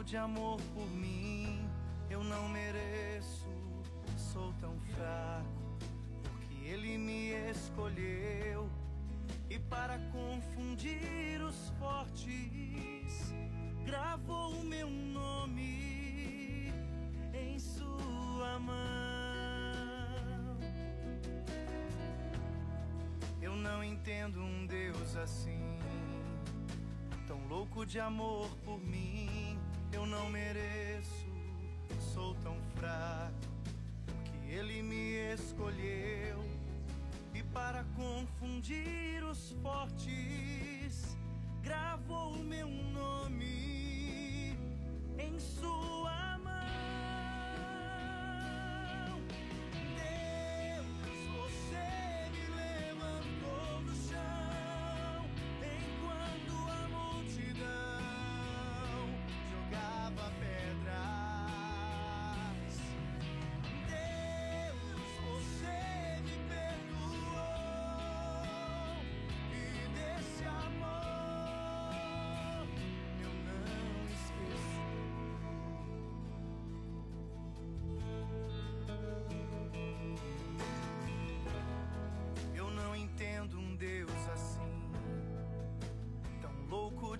louco de amor por mim. Eu não mereço, sou tão fraco, porque ele me escolheu. E para confundir os fortes, gravou o meu nome em sua mão. Eu não entendo um Deus assim, tão louco de amor por mim. Não mereço, sou tão fraco, que Ele me escolheu. E para confundir os fortes, gravou o meu nome em sua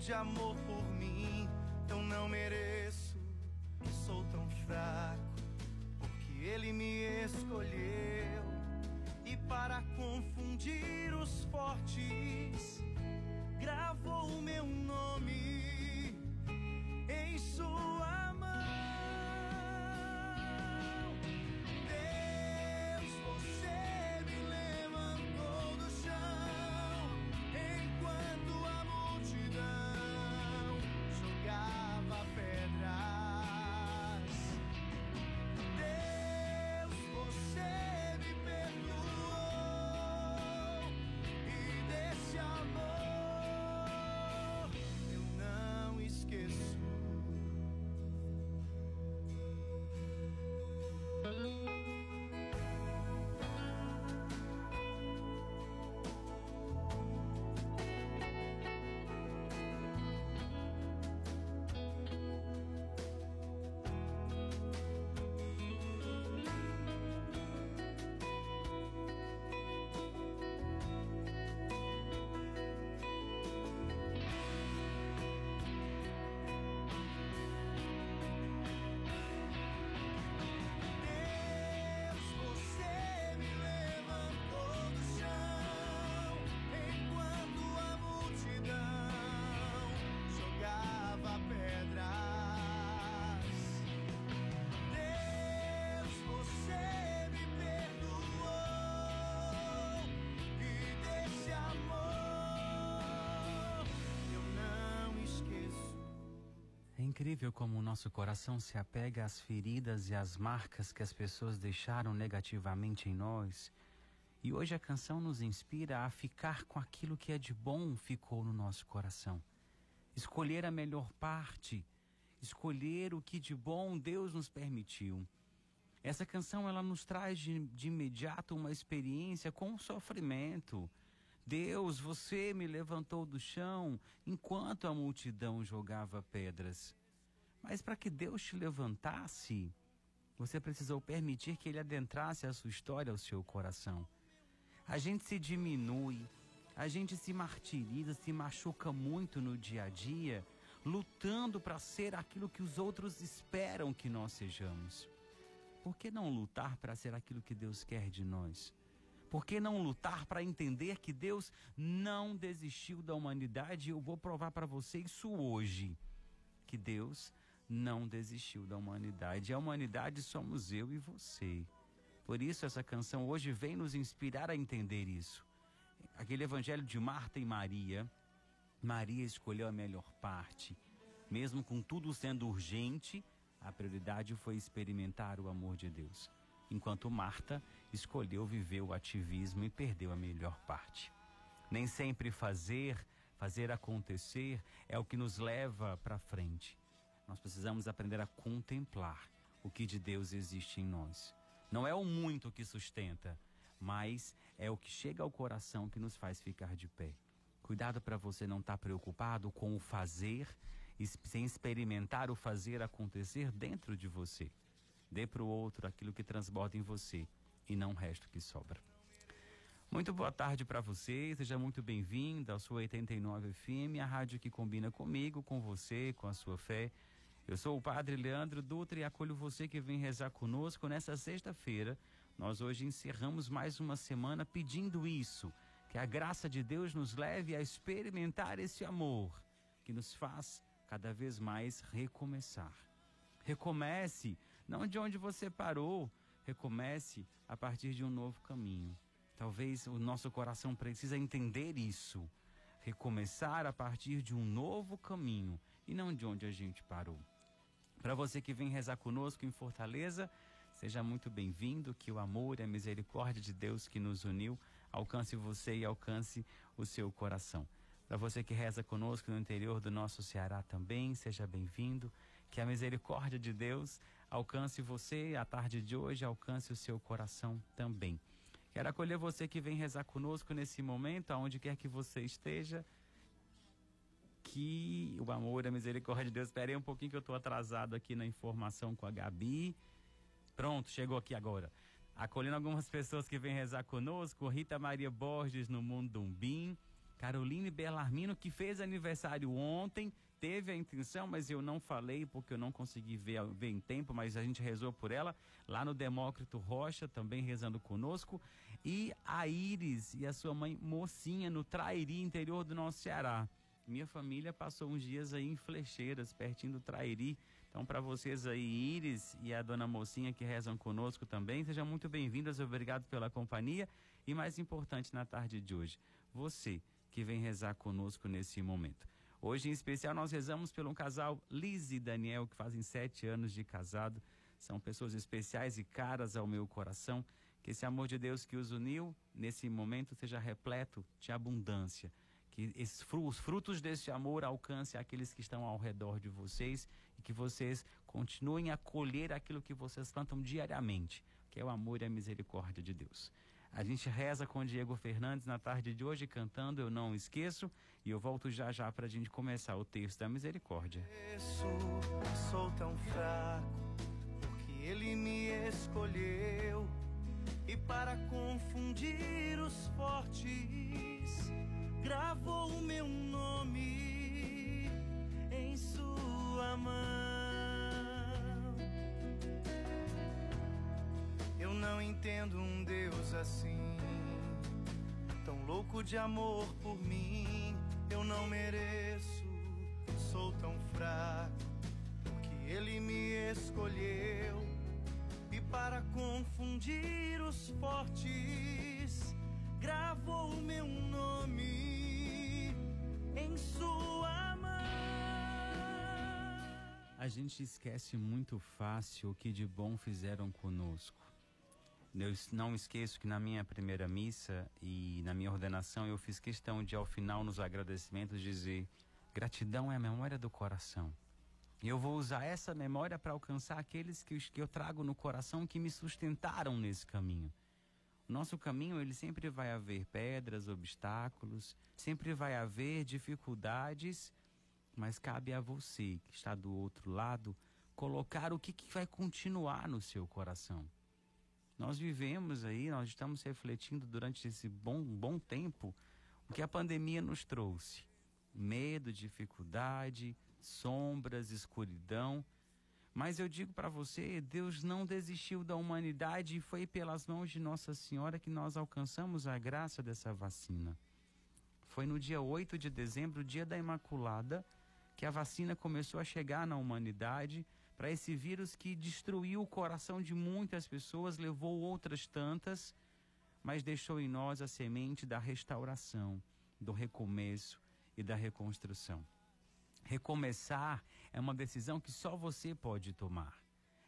de amor incrível como o nosso coração se apega às feridas e às marcas que as pessoas deixaram negativamente em nós. E hoje a canção nos inspira a ficar com aquilo que é de bom ficou no nosso coração. Escolher a melhor parte, escolher o que de bom Deus nos permitiu. Essa canção ela nos traz de, de imediato uma experiência com sofrimento. Deus, você me levantou do chão enquanto a multidão jogava pedras. Mas para que Deus te levantasse, você precisou permitir que Ele adentrasse a sua história, ao seu coração. A gente se diminui, a gente se martiriza, se machuca muito no dia a dia, lutando para ser aquilo que os outros esperam que nós sejamos. Por que não lutar para ser aquilo que Deus quer de nós? Por que não lutar para entender que Deus não desistiu da humanidade? Eu vou provar para você isso hoje. Que Deus não desistiu da humanidade. A humanidade somos eu e você. Por isso essa canção hoje vem nos inspirar a entender isso. Aquele evangelho de Marta e Maria, Maria escolheu a melhor parte. Mesmo com tudo sendo urgente, a prioridade foi experimentar o amor de Deus. Enquanto Marta escolheu viver o ativismo e perdeu a melhor parte. Nem sempre fazer, fazer acontecer é o que nos leva para frente. Nós precisamos aprender a contemplar o que de Deus existe em nós. Não é o muito que sustenta, mas é o que chega ao coração que nos faz ficar de pé. Cuidado para você não estar tá preocupado com o fazer, sem experimentar o fazer acontecer dentro de você. Dê para o outro aquilo que transborda em você e não o resto que sobra. Muito boa tarde para você, seja muito bem-vindo ao sua 89 FM, a rádio que combina comigo, com você, com a sua fé. Eu sou o Padre Leandro Dutra e acolho você que vem rezar conosco nessa sexta-feira. Nós hoje encerramos mais uma semana pedindo isso, que a graça de Deus nos leve a experimentar esse amor que nos faz cada vez mais recomeçar. Recomece, não de onde você parou, recomece a partir de um novo caminho. Talvez o nosso coração precisa entender isso. Recomeçar a partir de um novo caminho e não de onde a gente parou. Para você que vem rezar conosco em Fortaleza, seja muito bem-vindo. Que o amor e a misericórdia de Deus que nos uniu alcance você e alcance o seu coração. Para você que reza conosco no interior do nosso Ceará também, seja bem-vindo. Que a misericórdia de Deus alcance você a tarde de hoje, alcance o seu coração também. Quero acolher você que vem rezar conosco nesse momento, aonde quer que você esteja. O amor e a misericórdia de Deus. Esperei um pouquinho que eu estou atrasado aqui na informação com a Gabi. Pronto, chegou aqui agora. Acolhendo algumas pessoas que vêm rezar conosco. Rita Maria Borges no Mundumbim. Caroline Belarmino, que fez aniversário ontem teve a intenção, mas eu não falei porque eu não consegui ver, ver em tempo, mas a gente rezou por ela, lá no Demócrito Rocha, também rezando conosco, e a Iris e a sua mãe Mocinha, no Trairi, interior do nosso Ceará. Minha família passou uns dias aí em Flecheiras, pertinho do Trairi. Então, para vocês aí, Iris e a dona Mocinha que rezam conosco também, sejam muito bem-vindas, obrigado pela companhia. E mais importante na tarde de hoje, você que vem rezar conosco nesse momento. Hoje, em especial, nós rezamos pelo casal Liz e Daniel, que fazem sete anos de casado. São pessoas especiais e caras ao meu coração. Que esse amor de Deus que os uniu nesse momento seja repleto de abundância. Que os frutos desse amor alcancem aqueles que estão ao redor de vocês e que vocês continuem a colher aquilo que vocês plantam diariamente, que é o amor e a misericórdia de Deus. A gente reza com Diego Fernandes na tarde de hoje, cantando Eu Não Esqueço. E eu volto já já para a gente começar o texto da misericórdia. Sou tão fraco, porque ele me escolheu. E para confundir os fortes, gravou o meu nome em sua mão. Eu não entendo um Deus assim, tão louco de amor por mim. Eu não mereço, sou tão fraco, porque Ele me escolheu. E para confundir os fortes, gravou o meu nome gente esquece muito fácil o que de bom fizeram conosco. Eu não esqueço que na minha primeira missa e na minha ordenação eu fiz questão de, ao final, nos agradecimentos, dizer: gratidão é a memória do coração. E eu vou usar essa memória para alcançar aqueles que, que eu trago no coração que me sustentaram nesse caminho. Nosso caminho, ele sempre vai haver pedras, obstáculos, sempre vai haver dificuldades, mas cabe a você que está do outro lado colocar o que, que vai continuar no seu coração. Nós vivemos aí, nós estamos refletindo durante esse bom, bom tempo o que a pandemia nos trouxe: medo, dificuldade, sombras, escuridão. Mas eu digo para você, Deus não desistiu da humanidade e foi pelas mãos de Nossa Senhora que nós alcançamos a graça dessa vacina. Foi no dia 8 de dezembro, dia da Imaculada, que a vacina começou a chegar na humanidade para esse vírus que destruiu o coração de muitas pessoas, levou outras tantas, mas deixou em nós a semente da restauração, do recomeço e da reconstrução. Recomeçar é uma decisão que só você pode tomar.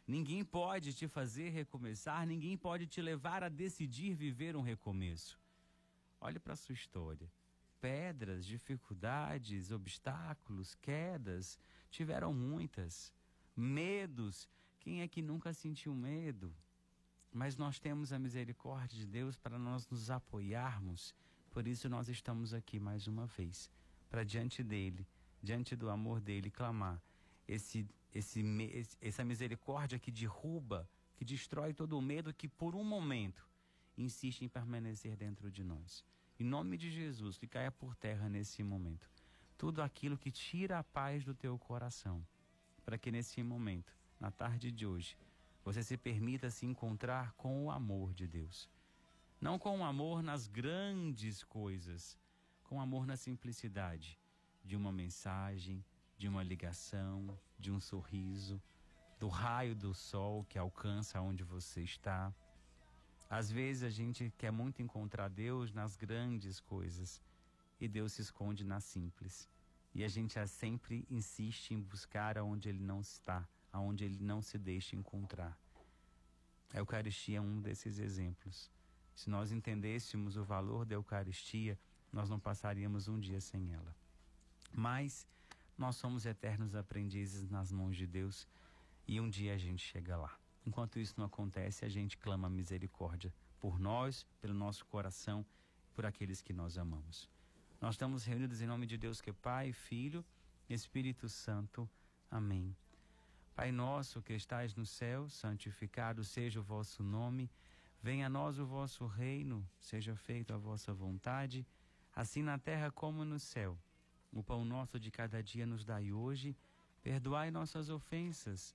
Ninguém pode te fazer recomeçar, ninguém pode te levar a decidir viver um recomeço. Olhe para a sua história. Pedras, dificuldades, obstáculos, quedas, tiveram muitas medos. Quem é que nunca sentiu medo? Mas nós temos a misericórdia de Deus para nós nos apoiarmos, Por isso nós estamos aqui mais uma vez, para diante dele, diante do amor dele, clamar esse, esse, essa misericórdia que derruba, que destrói todo o medo que por um momento insiste em permanecer dentro de nós. Em nome de Jesus, que caia por terra nesse momento. Tudo aquilo que tira a paz do teu coração, para que nesse momento, na tarde de hoje, você se permita se encontrar com o amor de Deus. Não com o amor nas grandes coisas, com o amor na simplicidade de uma mensagem, de uma ligação, de um sorriso, do raio do sol que alcança onde você está às vezes a gente quer muito encontrar Deus nas grandes coisas e Deus se esconde nas simples. E a gente sempre insiste em buscar aonde Ele não está, aonde Ele não se deixa encontrar. A Eucaristia é um desses exemplos. Se nós entendêssemos o valor da Eucaristia, nós não passaríamos um dia sem ela. Mas nós somos eternos aprendizes nas mãos de Deus e um dia a gente chega lá. Enquanto isso não acontece, a gente clama misericórdia por nós, pelo nosso coração, por aqueles que nós amamos. Nós estamos reunidos em nome de Deus que é Pai, Filho, Espírito Santo. Amém. Pai nosso que estais no céu, santificado seja o vosso nome. Venha a nós o vosso reino, seja feita a vossa vontade, assim na terra como no céu. O pão nosso de cada dia nos dai hoje. Perdoai nossas ofensas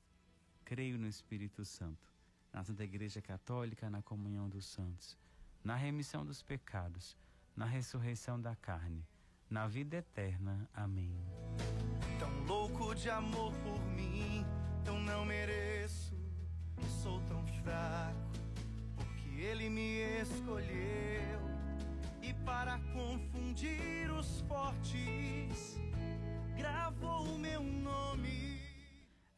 Creio no Espírito Santo, na Santa Igreja Católica, na comunhão dos santos, na remissão dos pecados, na ressurreição da carne, na vida eterna. Amém. Tão louco de amor por mim, eu não mereço, sou tão fraco, porque ele me escolheu. E para confundir os fortes, gravou o meu nome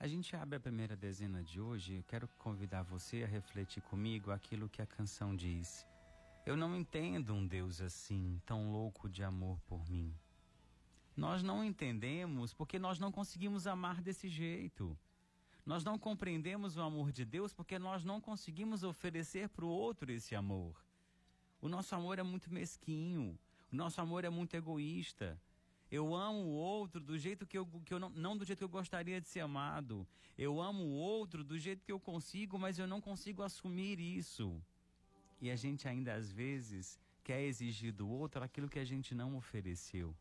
a gente abre a primeira dezena de hoje. Eu quero convidar você a refletir comigo aquilo que a canção diz. Eu não entendo um Deus assim, tão louco de amor por mim. Nós não entendemos porque nós não conseguimos amar desse jeito. Nós não compreendemos o amor de Deus porque nós não conseguimos oferecer para o outro esse amor. O nosso amor é muito mesquinho, o nosso amor é muito egoísta. Eu amo o outro do jeito que eu, que eu não, não do jeito que eu gostaria de ser amado. Eu amo o outro do jeito que eu consigo, mas eu não consigo assumir isso. E a gente ainda às vezes quer exigir do outro aquilo que a gente não ofereceu.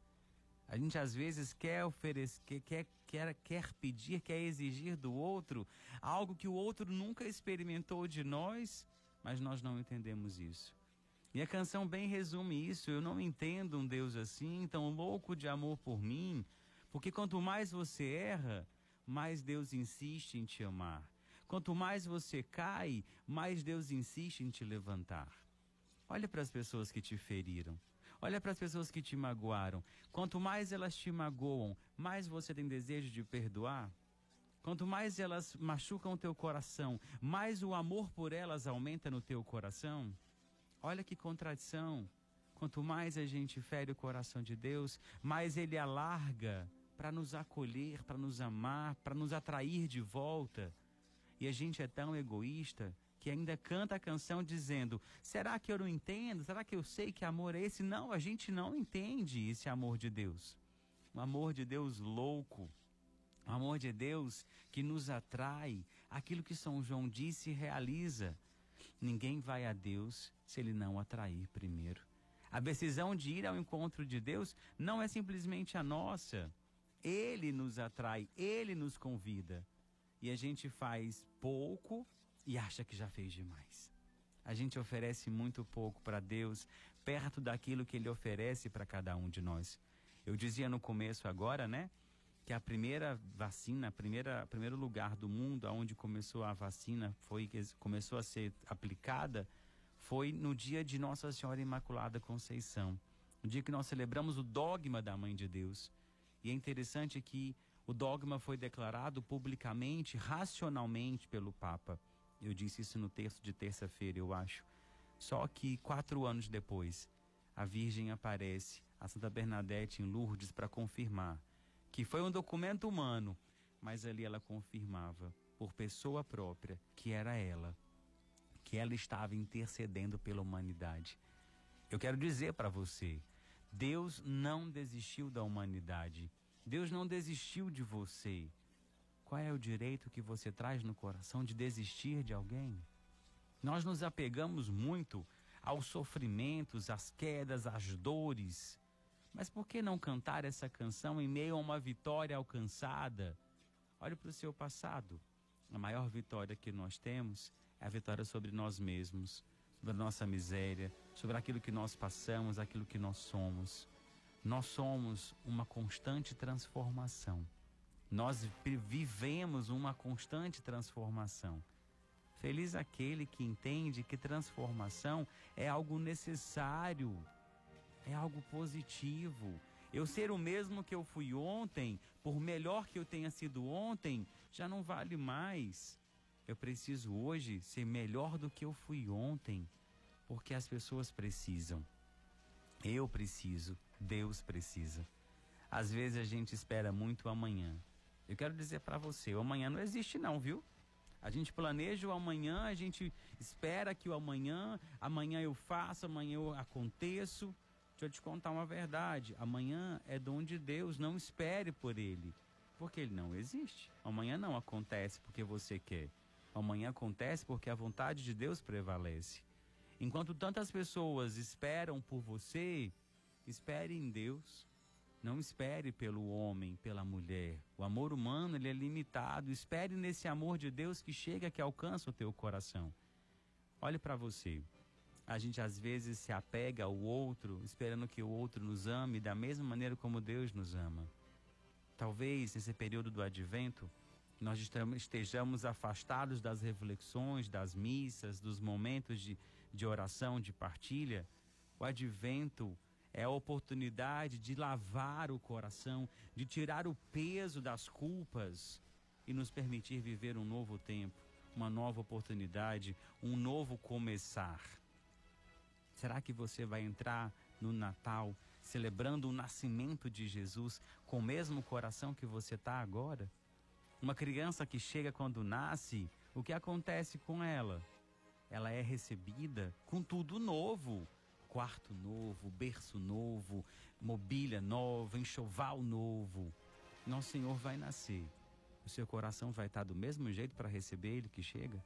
A gente às vezes quer oferecer, quer, quer, quer pedir, quer exigir do outro algo que o outro nunca experimentou de nós, mas nós não entendemos isso. E a canção bem resume isso. Eu não entendo um Deus assim, tão louco de amor por mim, porque quanto mais você erra, mais Deus insiste em te amar. Quanto mais você cai, mais Deus insiste em te levantar. Olha para as pessoas que te feriram. Olha para as pessoas que te magoaram. Quanto mais elas te magoam, mais você tem desejo de perdoar. Quanto mais elas machucam o teu coração, mais o amor por elas aumenta no teu coração. Olha que contradição. Quanto mais a gente fere o coração de Deus, mais ele alarga para nos acolher, para nos amar, para nos atrair de volta. E a gente é tão egoísta que ainda canta a canção dizendo: será que eu não entendo? Será que eu sei que amor é esse? Não, a gente não entende esse amor de Deus. Um amor de Deus louco. Um amor de Deus que nos atrai. Aquilo que São João disse realiza. Ninguém vai a Deus se ele não atrair primeiro. A decisão de ir ao encontro de Deus não é simplesmente a nossa. Ele nos atrai, ele nos convida. E a gente faz pouco e acha que já fez demais. A gente oferece muito pouco para Deus, perto daquilo que Ele oferece para cada um de nós. Eu dizia no começo agora, né? Que a primeira vacina, primeira primeiro lugar do mundo aonde começou a vacina, foi começou a ser aplicada, foi no dia de Nossa Senhora Imaculada Conceição, no dia que nós celebramos o dogma da Mãe de Deus. E é interessante que o dogma foi declarado publicamente, racionalmente pelo Papa. Eu disse isso no texto de terça-feira, eu acho. Só que quatro anos depois, a Virgem aparece, a Santa Bernadette em Lourdes, para confirmar que foi um documento humano, mas ali ela confirmava, por pessoa própria, que era ela, que ela estava intercedendo pela humanidade. Eu quero dizer para você, Deus não desistiu da humanidade. Deus não desistiu de você. Qual é o direito que você traz no coração de desistir de alguém? Nós nos apegamos muito aos sofrimentos, às quedas, às dores. Mas por que não cantar essa canção em meio a uma vitória alcançada? Olhe para o seu passado. A maior vitória que nós temos é a vitória sobre nós mesmos, sobre a nossa miséria, sobre aquilo que nós passamos, aquilo que nós somos. Nós somos uma constante transformação. Nós vivemos uma constante transformação. Feliz aquele que entende que transformação é algo necessário, é algo positivo. Eu ser o mesmo que eu fui ontem, por melhor que eu tenha sido ontem, já não vale mais. Eu preciso hoje ser melhor do que eu fui ontem, porque as pessoas precisam. Eu preciso, Deus precisa. Às vezes a gente espera muito amanhã. Eu quero dizer para você, o amanhã não existe não, viu? A gente planeja o amanhã, a gente espera que o amanhã, amanhã eu faço, amanhã eu aconteço. Deixa eu te contar uma verdade. Amanhã é dom de Deus, não espere por ele, porque ele não existe. Amanhã não acontece porque você quer. Amanhã acontece porque a vontade de Deus prevalece. Enquanto tantas pessoas esperam por você, espere em Deus. Não espere pelo homem, pela mulher. O amor humano ele é limitado. Espere nesse amor de Deus que chega, que alcança o teu coração. Olhe para você. A gente às vezes se apega ao outro, esperando que o outro nos ame da mesma maneira como Deus nos ama. Talvez nesse período do advento nós estejamos afastados das reflexões, das missas, dos momentos de, de oração, de partilha. O advento é a oportunidade de lavar o coração, de tirar o peso das culpas e nos permitir viver um novo tempo, uma nova oportunidade, um novo começar. Será que você vai entrar no Natal celebrando o nascimento de Jesus com o mesmo coração que você está agora? Uma criança que chega quando nasce, o que acontece com ela? Ela é recebida com tudo novo, quarto novo, berço novo, mobília nova, enxoval novo. Nosso Senhor vai nascer. O seu coração vai estar do mesmo jeito para receber Ele que chega?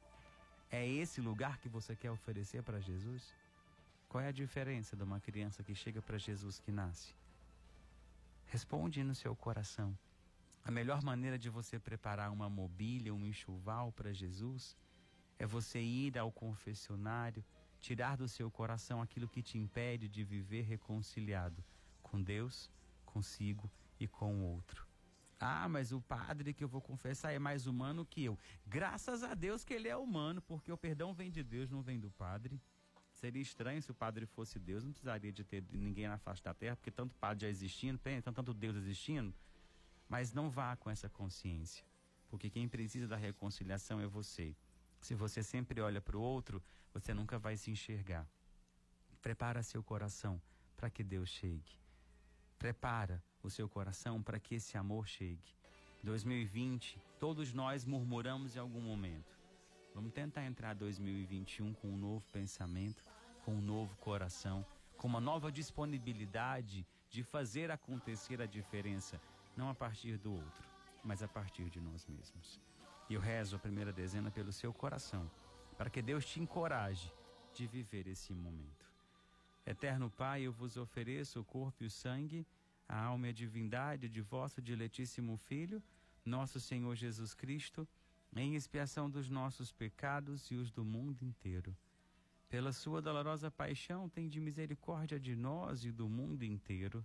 É esse lugar que você quer oferecer para Jesus? Qual é a diferença de uma criança que chega para Jesus que nasce? Responde no seu coração. A melhor maneira de você preparar uma mobília, um enxoval para Jesus é você ir ao confessionário, tirar do seu coração aquilo que te impede de viver reconciliado com Deus, consigo e com o outro. Ah, mas o padre que eu vou confessar é mais humano que eu. Graças a Deus que ele é humano, porque o perdão vem de Deus, não vem do padre. Seria estranho se o padre fosse Deus, não precisaria de ter ninguém na face da terra, porque tanto padre já existindo, tanto Deus existindo. Mas não vá com essa consciência, porque quem precisa da reconciliação é você. Se você sempre olha para o outro, você nunca vai se enxergar. Prepara seu coração para que Deus chegue. Prepara o seu coração para que esse amor chegue. 2020, todos nós murmuramos em algum momento. Vamos tentar entrar 2021 com um novo pensamento, com um novo coração, com uma nova disponibilidade de fazer acontecer a diferença, não a partir do outro, mas a partir de nós mesmos. E eu rezo a primeira dezena pelo seu coração, para que Deus te encoraje de viver esse momento. Eterno Pai, eu vos ofereço o corpo e o sangue, a alma e a divindade de vosso diletíssimo Filho, nosso Senhor Jesus Cristo, em expiação dos nossos pecados e os do mundo inteiro. Pela sua dolorosa paixão, tem de misericórdia de nós e do mundo inteiro.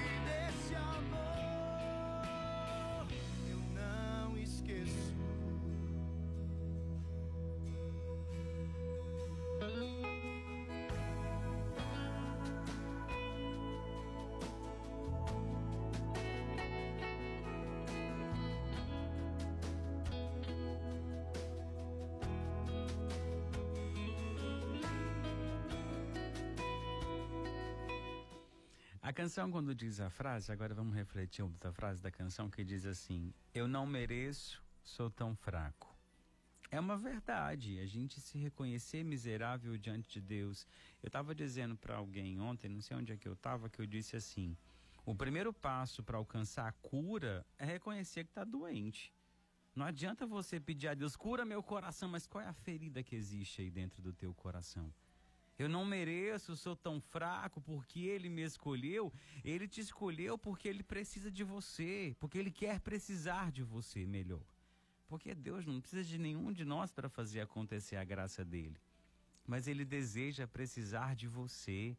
Canção, quando diz a frase, agora vamos refletir outra frase da canção que diz assim: Eu não mereço, sou tão fraco. É uma verdade, a gente se reconhecer miserável diante de Deus. Eu estava dizendo para alguém ontem, não sei onde é que eu estava, que eu disse assim: o primeiro passo para alcançar a cura é reconhecer que está doente. Não adianta você pedir a Deus, cura meu coração, mas qual é a ferida que existe aí dentro do teu coração? Eu não mereço, sou tão fraco porque ele me escolheu. Ele te escolheu porque ele precisa de você, porque ele quer precisar de você melhor. Porque Deus não precisa de nenhum de nós para fazer acontecer a graça dele. Mas ele deseja precisar de você,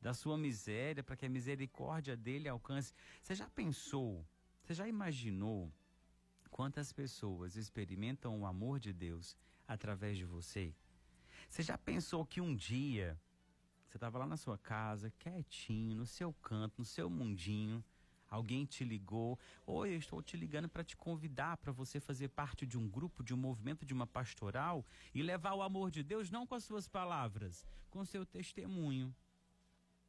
da sua miséria, para que a misericórdia dele alcance. Você já pensou, você já imaginou quantas pessoas experimentam o amor de Deus através de você? Você já pensou que um dia você estava lá na sua casa, quietinho, no seu canto, no seu mundinho, alguém te ligou, oi, eu estou te ligando para te convidar para você fazer parte de um grupo, de um movimento, de uma pastoral e levar o amor de Deus não com as suas palavras, com seu testemunho.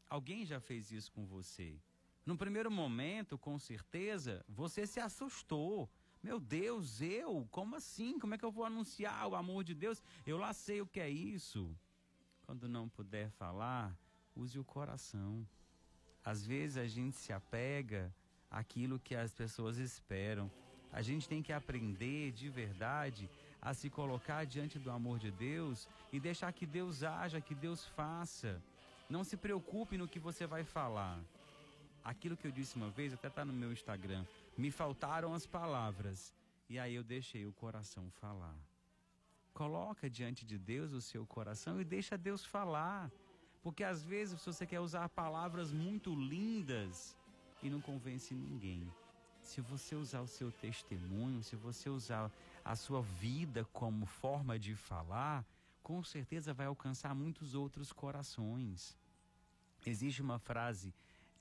Alguém já fez isso com você? No primeiro momento, com certeza, você se assustou. Meu Deus, eu? Como assim? Como é que eu vou anunciar o amor de Deus? Eu lá sei o que é isso. Quando não puder falar, use o coração. Às vezes a gente se apega àquilo que as pessoas esperam. A gente tem que aprender de verdade a se colocar diante do amor de Deus e deixar que Deus haja, que Deus faça. Não se preocupe no que você vai falar. Aquilo que eu disse uma vez, até está no meu Instagram. Me faltaram as palavras e aí eu deixei o coração falar. Coloca diante de Deus o seu coração e deixa Deus falar. Porque às vezes você quer usar palavras muito lindas e não convence ninguém. Se você usar o seu testemunho, se você usar a sua vida como forma de falar, com certeza vai alcançar muitos outros corações. Existe uma frase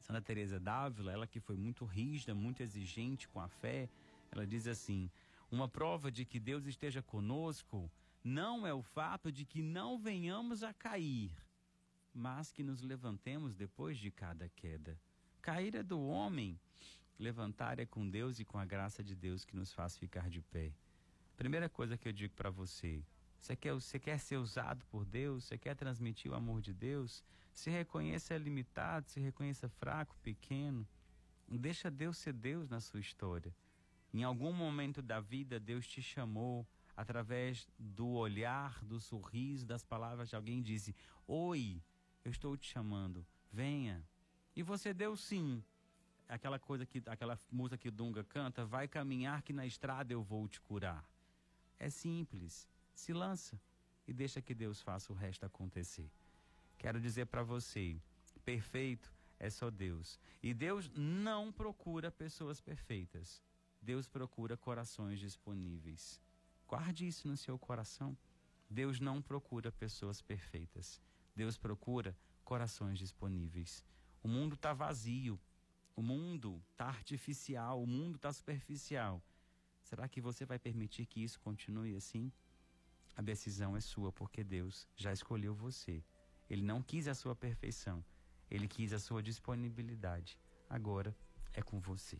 Santa Teresa d'Ávila, ela que foi muito rígida, muito exigente com a fé, ela diz assim: "Uma prova de que Deus esteja conosco não é o fato de que não venhamos a cair, mas que nos levantemos depois de cada queda. Cair é do homem, levantar é com Deus e com a graça de Deus que nos faz ficar de pé. Primeira coisa que eu digo para você, você quer, você quer ser usado por Deus? Você quer transmitir o amor de Deus? Se reconheça limitado, se reconheça fraco, pequeno. Deixa Deus ser Deus na sua história. Em algum momento da vida, Deus te chamou através do olhar, do sorriso, das palavras de alguém disse: Oi, eu estou te chamando, venha. E você deu sim. Aquela coisa que, aquela música que Dunga canta, vai caminhar que na estrada eu vou te curar. É simples. Se lança e deixa que Deus faça o resto acontecer. Quero dizer para você, perfeito é só Deus. E Deus não procura pessoas perfeitas. Deus procura corações disponíveis. Guarde isso no seu coração. Deus não procura pessoas perfeitas. Deus procura corações disponíveis. O mundo está vazio. O mundo está artificial. O mundo está superficial. Será que você vai permitir que isso continue assim? A decisão é sua, porque Deus já escolheu você. Ele não quis a sua perfeição, ele quis a sua disponibilidade. Agora é com você.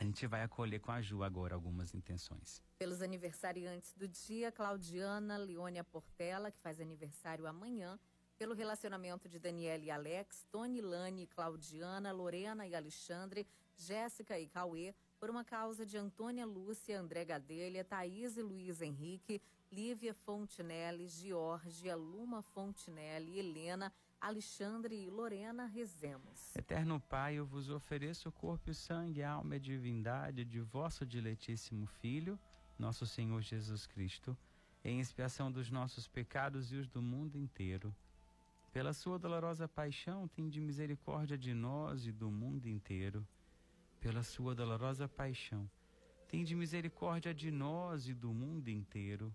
A gente vai acolher com a Ju agora algumas intenções. Pelos aniversariantes do dia, Claudiana Leônia Portela, que faz aniversário amanhã. Pelo relacionamento de Daniela e Alex, Tony Lani, Claudiana, Lorena e Alexandre, Jéssica e Cauê. Por uma causa de Antônia Lúcia, André Gadelha, Thaís e Luiz Henrique, Lívia Fontinelli, Georgia, Luma Fontinelli, Helena, Alexandre e Lorena Rezemos. Eterno Pai, eu vos ofereço o corpo e o sangue, a alma e a divindade de vosso diletíssimo Filho, nosso Senhor Jesus Cristo, em expiação dos nossos pecados e os do mundo inteiro. Pela sua dolorosa paixão, tem de misericórdia de nós e do mundo inteiro. Pela sua dolorosa paixão, tem de misericórdia de nós e do mundo inteiro.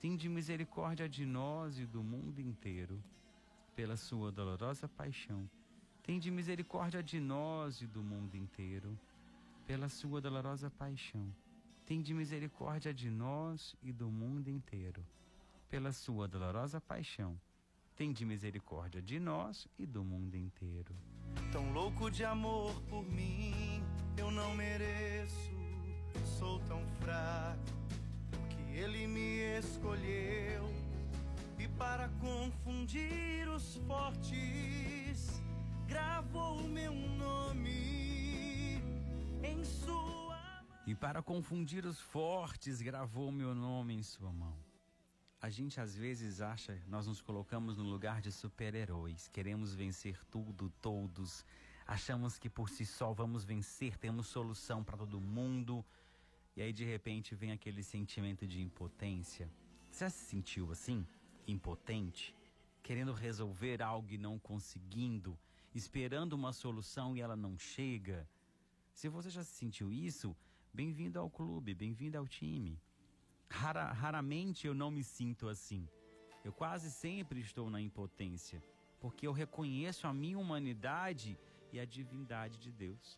tende misericórdia de nós e do mundo inteiro pela sua dolorosa paixão, tende misericórdia de nós e do mundo inteiro. Pela sua dolorosa paixão, tende misericórdia de nós e do mundo inteiro. Pela sua dolorosa paixão, tende misericórdia de nós e do mundo inteiro. Tão louco de amor por mim, eu não mereço. Sou tão fraco, ele me escolheu. E para confundir os fortes, gravou o meu nome em sua E para confundir os fortes, gravou meu nome em sua mão. A gente às vezes acha, nós nos colocamos no lugar de super-heróis, queremos vencer tudo, todos, achamos que por si só vamos vencer, temos solução para todo mundo, e aí de repente vem aquele sentimento de impotência. Você já se sentiu assim? impotente, querendo resolver algo e não conseguindo, esperando uma solução e ela não chega. Se você já sentiu isso, bem-vindo ao clube, bem-vindo ao time. Rara, raramente eu não me sinto assim. Eu quase sempre estou na impotência, porque eu reconheço a minha humanidade e a divindade de Deus.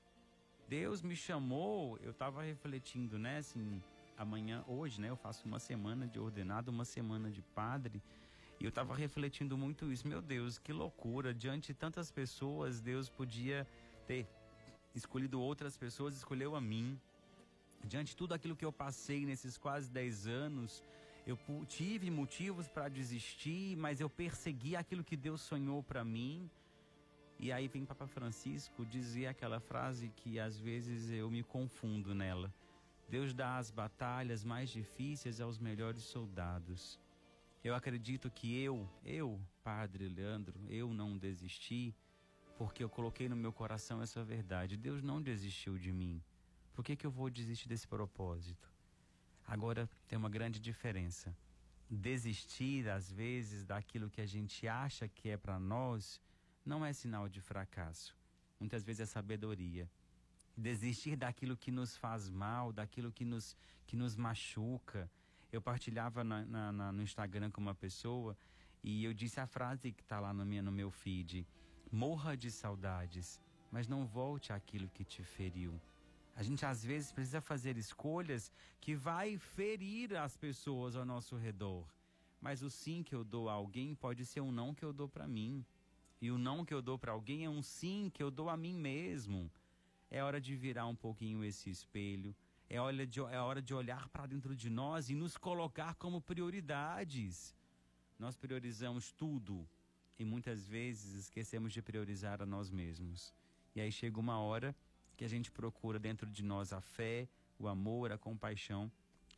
Deus me chamou, eu estava refletindo, né, assim, amanhã, hoje, né, eu faço uma semana de ordenado, uma semana de padre, e eu estava refletindo muito isso. Meu Deus, que loucura! Diante de tantas pessoas, Deus podia ter escolhido outras pessoas, escolheu a mim. Diante de tudo aquilo que eu passei nesses quase 10 anos, eu tive motivos para desistir, mas eu persegui aquilo que Deus sonhou para mim. E aí vem Papa Francisco dizer aquela frase que às vezes eu me confundo nela. Deus dá as batalhas mais difíceis aos melhores soldados. Eu acredito que eu, eu, Padre Leandro, eu não desisti porque eu coloquei no meu coração essa verdade. Deus não desistiu de mim. Por que, que eu vou desistir desse propósito? Agora tem uma grande diferença. Desistir, às vezes, daquilo que a gente acha que é para nós, não é sinal de fracasso. Muitas vezes é sabedoria. Desistir daquilo que nos faz mal, daquilo que nos, que nos machuca, eu partilhava na, na, na, no Instagram com uma pessoa e eu disse a frase que está lá no, minha, no meu feed: morra de saudades, mas não volte àquilo que te feriu. A gente às vezes precisa fazer escolhas que vai ferir as pessoas ao nosso redor. Mas o sim que eu dou a alguém pode ser um não que eu dou para mim. E o não que eu dou para alguém é um sim que eu dou a mim mesmo. É hora de virar um pouquinho esse espelho, é hora de, é hora de olhar para dentro de nós e nos colocar como prioridades. Nós priorizamos tudo e muitas vezes esquecemos de priorizar a nós mesmos. E aí chega uma hora que a gente procura dentro de nós a fé, o amor, a compaixão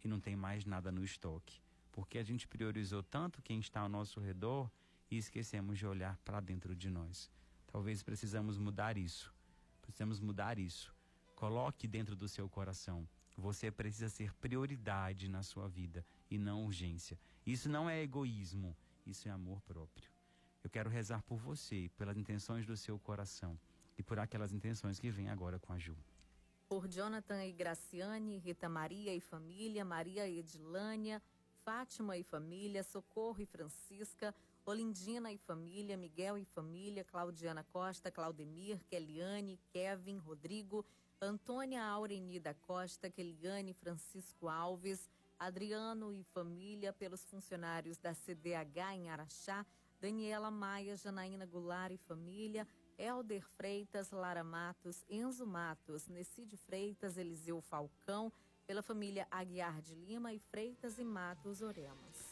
e não tem mais nada no estoque, porque a gente priorizou tanto quem está ao nosso redor e esquecemos de olhar para dentro de nós. Talvez precisamos mudar isso. Precisamos mudar isso. Coloque dentro do seu coração. Você precisa ser prioridade na sua vida e não urgência. Isso não é egoísmo, isso é amor próprio. Eu quero rezar por você, pelas intenções do seu coração e por aquelas intenções que vêm agora com a Ju. Por Jonathan e Graciane, Rita Maria e família, Maria Edilânia, Fátima e família, Socorro e Francisca, Olindina e família, Miguel e família, Claudiana Costa, Claudemir, Keliane, Kevin, Rodrigo, Antônia Aureni da Costa, Keliane, Francisco Alves, Adriano e família, pelos funcionários da CDH em Araxá, Daniela Maia, Janaína Goulart e família, Elder Freitas, Lara Matos, Enzo Matos, Necide Freitas, Eliseu Falcão, pela família Aguiar de Lima e Freitas e Matos Oremos.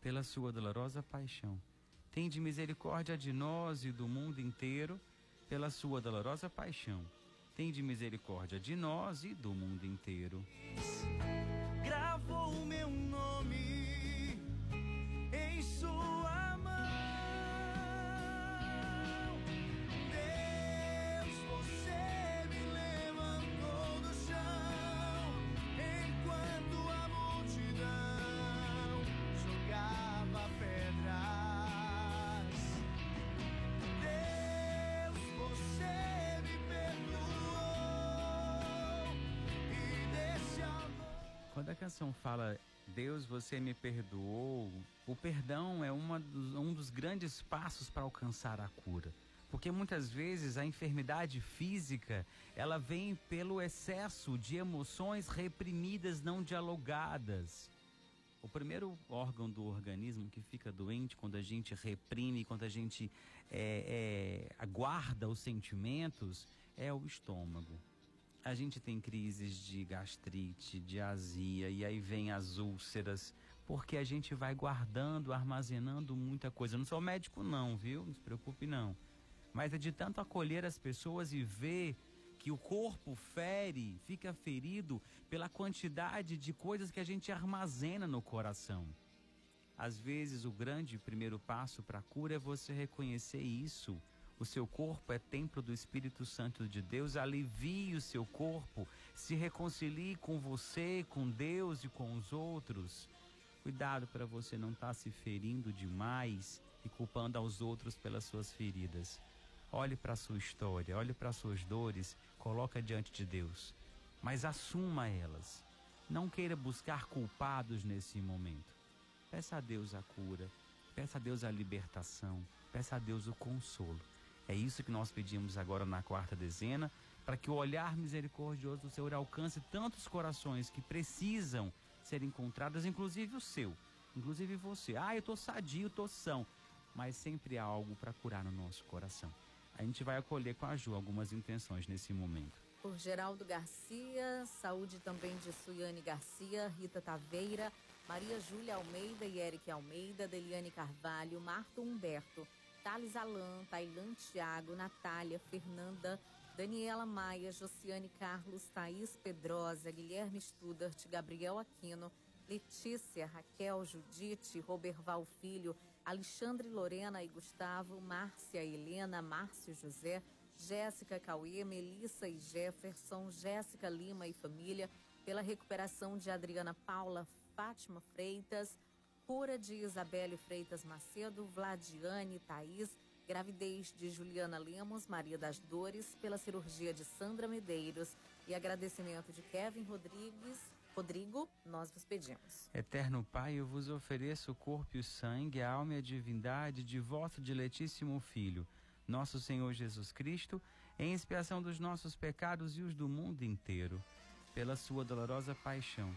pela sua dolorosa paixão. Tende misericórdia de nós e do mundo inteiro pela sua dolorosa paixão. Tende misericórdia de nós e do mundo inteiro. Gravou o meu nome canção fala Deus, você me perdoou, o perdão é uma dos, um dos grandes passos para alcançar a cura. Porque muitas vezes a enfermidade física, ela vem pelo excesso de emoções reprimidas, não dialogadas. O primeiro órgão do organismo que fica doente quando a gente reprime, quando a gente é, é, aguarda os sentimentos, é o estômago a gente tem crises de gastrite, de azia, e aí vem as úlceras, porque a gente vai guardando, armazenando muita coisa. Eu não sou médico, não, viu? Não se preocupe, não. Mas é de tanto acolher as pessoas e ver que o corpo fere, fica ferido pela quantidade de coisas que a gente armazena no coração. Às vezes, o grande primeiro passo para a cura é você reconhecer isso o seu corpo é templo do Espírito Santo de Deus. Alivie o seu corpo. Se reconcilie com você, com Deus e com os outros. Cuidado para você não estar tá se ferindo demais e culpando aos outros pelas suas feridas. Olhe para a sua história, olhe para as suas dores, coloca diante de Deus. Mas assuma elas. Não queira buscar culpados nesse momento. Peça a Deus a cura, peça a Deus a libertação, peça a Deus o consolo. É isso que nós pedimos agora na quarta dezena, para que o olhar misericordioso do Senhor alcance tantos corações que precisam ser encontrados, inclusive o seu, inclusive você. Ah, eu estou sadio, estou são, mas sempre há algo para curar no nosso coração. A gente vai acolher com a Ju algumas intenções nesse momento. Por Geraldo Garcia, saúde também de Suiane Garcia, Rita Taveira, Maria Júlia Almeida e Eric Almeida, Deliane Carvalho, Marto Humberto, Thales Alan, Tailan Thiago, Natália, Fernanda, Daniela Maia, Josiane Carlos, Thaís Pedrosa, Guilherme Studart, Gabriel Aquino, Letícia, Raquel, Judite, Roberval Filho, Alexandre Lorena e Gustavo, Márcia Helena, Márcio José, Jéssica Cauê, Melissa e Jefferson, Jéssica Lima e família, pela recuperação de Adriana Paula, Fátima Freitas, cura de Isabelle Freitas Macedo, Vladiane Thaís, gravidez de Juliana Lemos, Maria das Dores, pela cirurgia de Sandra Medeiros e agradecimento de Kevin Rodrigues. Rodrigo, nós vos pedimos. Eterno Pai, eu vos ofereço o corpo e o sangue, a alma e a divindade de vosso diletíssimo Filho, nosso Senhor Jesus Cristo, em expiação dos nossos pecados e os do mundo inteiro, pela sua dolorosa paixão.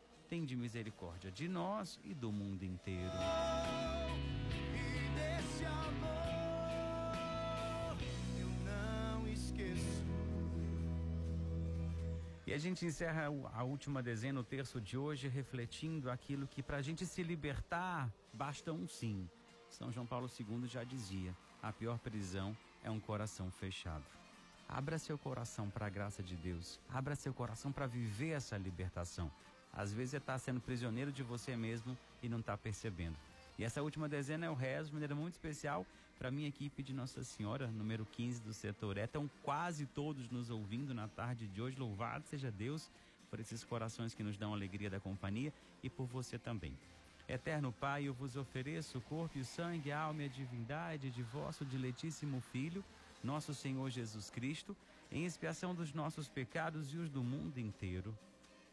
Tende misericórdia de nós e do mundo inteiro. E desse amor eu não esqueço. E a gente encerra a última dezena, o terço de hoje, refletindo aquilo que para a gente se libertar basta um sim. São João Paulo II já dizia: a pior prisão é um coração fechado. Abra seu coração para a graça de Deus. Abra seu coração para viver essa libertação. Às vezes você está sendo prisioneiro de você mesmo e não está percebendo. E essa última dezena é o rezo de maneira muito especial para minha equipe de Nossa Senhora, número 15 do setor E. Estão quase todos nos ouvindo na tarde de hoje. Louvado seja Deus por esses corações que nos dão alegria da companhia e por você também. Eterno Pai, eu vos ofereço o corpo e o sangue, a alma e a divindade de vosso diletíssimo Filho nosso Senhor Jesus Cristo, em expiação dos nossos pecados e os do mundo inteiro.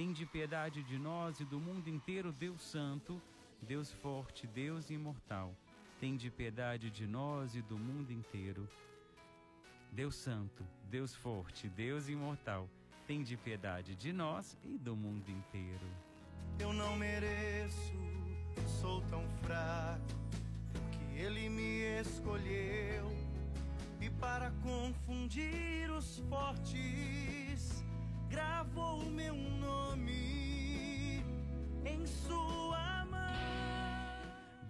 tende piedade de nós e do mundo inteiro, Deus Santo, Deus Forte, Deus Imortal, tende piedade de nós e do mundo inteiro. Deus Santo, Deus Forte, Deus Imortal, tende piedade de nós e do mundo inteiro. Eu não mereço, sou tão fraco ele me escolheu e para confundir os fortes, gravou o meu nome em sua mão.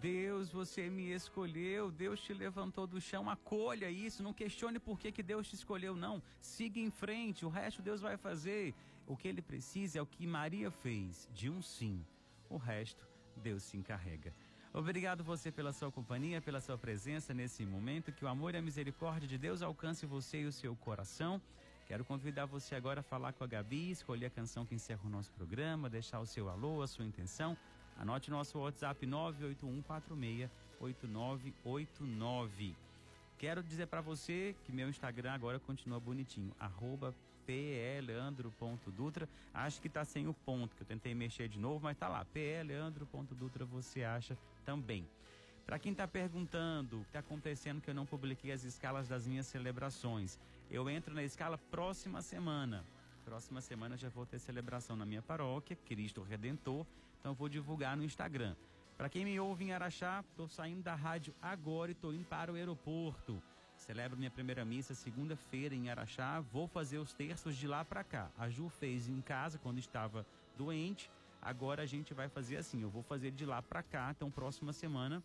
Deus, você me escolheu, Deus te levantou do chão, acolha isso, não questione por que, que Deus te escolheu, não. Siga em frente, o resto Deus vai fazer. O que ele precisa é o que Maria fez, de um sim. O resto Deus se encarrega. Obrigado você pela sua companhia, pela sua presença nesse momento. Que o amor e a misericórdia de Deus alcance você e o seu coração. Quero convidar você agora a falar com a Gabi, escolher a canção que encerra o nosso programa, deixar o seu alô, a sua intenção. Anote nosso WhatsApp 981468989. Quero dizer para você que meu Instagram agora continua bonitinho, arroba pleandro.dutra. Acho que tá sem o ponto, que eu tentei mexer de novo, mas tá lá, pleandro.dutra você acha também. Para quem está perguntando o que está acontecendo que eu não publiquei as escalas das minhas celebrações, eu entro na escala próxima semana. Próxima semana já vou ter celebração na minha paróquia, Cristo Redentor, então vou divulgar no Instagram. Para quem me ouve em Araxá, estou saindo da rádio agora e estou indo para o aeroporto. Celebro minha primeira missa segunda-feira em Araxá. Vou fazer os terços de lá para cá. A Ju fez em casa quando estava doente. Agora a gente vai fazer assim. Eu vou fazer de lá para cá. Então, próxima semana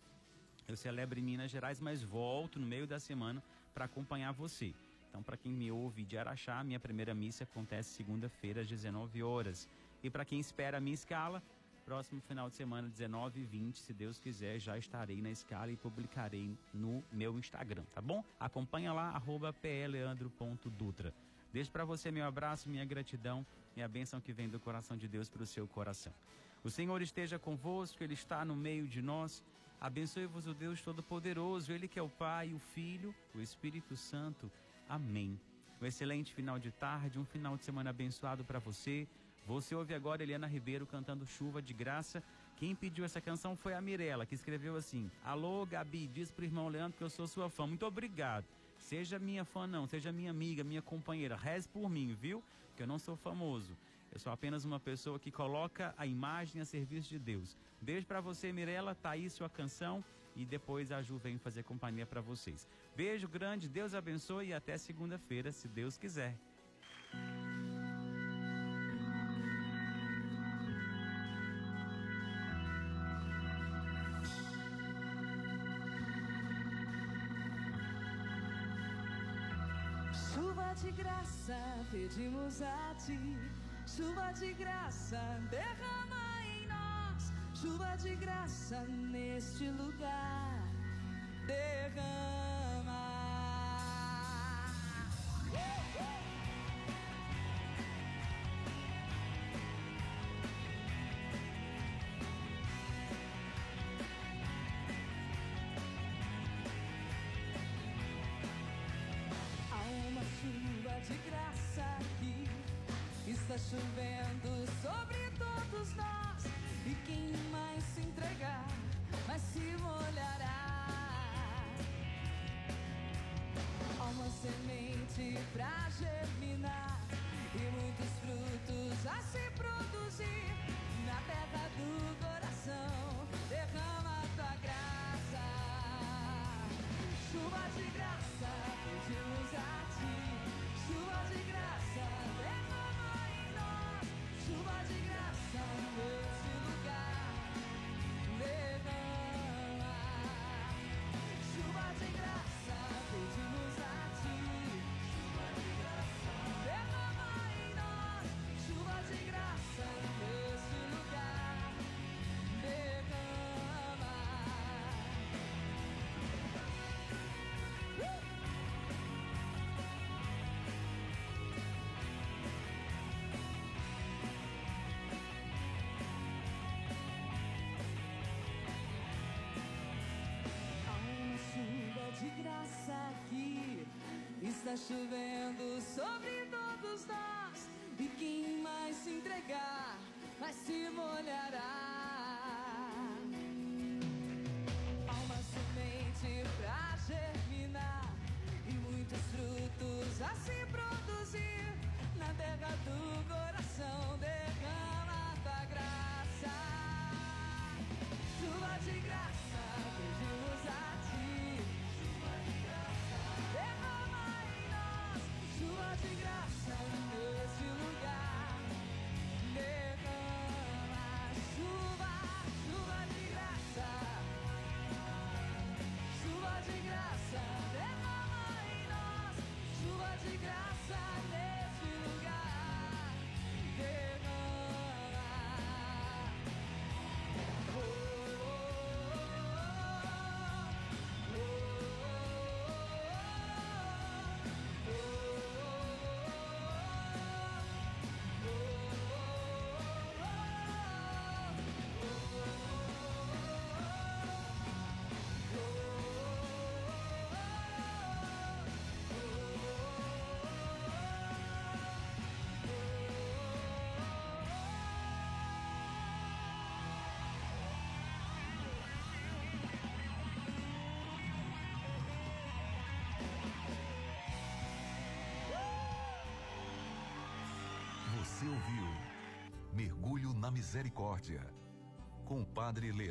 eu celebro em Minas Gerais, mas volto no meio da semana para acompanhar você. Então, para quem me ouve de Araxá, minha primeira missa acontece segunda-feira às 19 horas. E para quem espera a minha escala, próximo final de semana, 19 e 20, se Deus quiser, já estarei na escala e publicarei no meu Instagram, tá bom? Acompanha lá, arroba pleandro.dutra. Deixo para você meu abraço, minha gratidão e a bênção que vem do coração de Deus para o seu coração. O Senhor esteja convosco, Ele está no meio de nós. Abençoe-vos o Deus Todo-Poderoso, Ele que é o Pai, o Filho, o Espírito Santo. Amém. Um excelente final de tarde, um final de semana abençoado para você. Você ouve agora Eliana Ribeiro cantando Chuva de Graça. Quem pediu essa canção foi a Mirella, que escreveu assim: Alô, Gabi, diz pro irmão Leandro que eu sou sua fã. Muito obrigado. Seja minha fã, não, seja minha amiga, minha companheira. Reze por mim, viu? Que eu não sou famoso. Eu sou apenas uma pessoa que coloca a imagem a serviço de Deus. Beijo para você, Mirella. Tá aí sua canção e depois a Ju vem fazer companhia para vocês. Beijo grande, Deus abençoe e até segunda-feira, se Deus quiser. De graça, pedimos a ti Chuva de graça, derrama. Chuva de graça neste lugar. Derrama. Há uma chuva de graça aqui. Está chovendo Se molhará. Há uma semente pra germinar E muitos frutos a se produzir. Na terra do coração Derrama tua graça. Chuva de graça Pedimos a ti. Chuva de graça Derrama em nós. Chuva de graça chovendo sobre todos nós. E quem mais se entregar, vai se molhará. Há uma semente pra germinar. E muitos frutos a se produzir. Na terra do coração derrama tua graça. Chuva de graça, Chuva de graça ouviu Mergulho na Misericórdia com o Padre Leandro.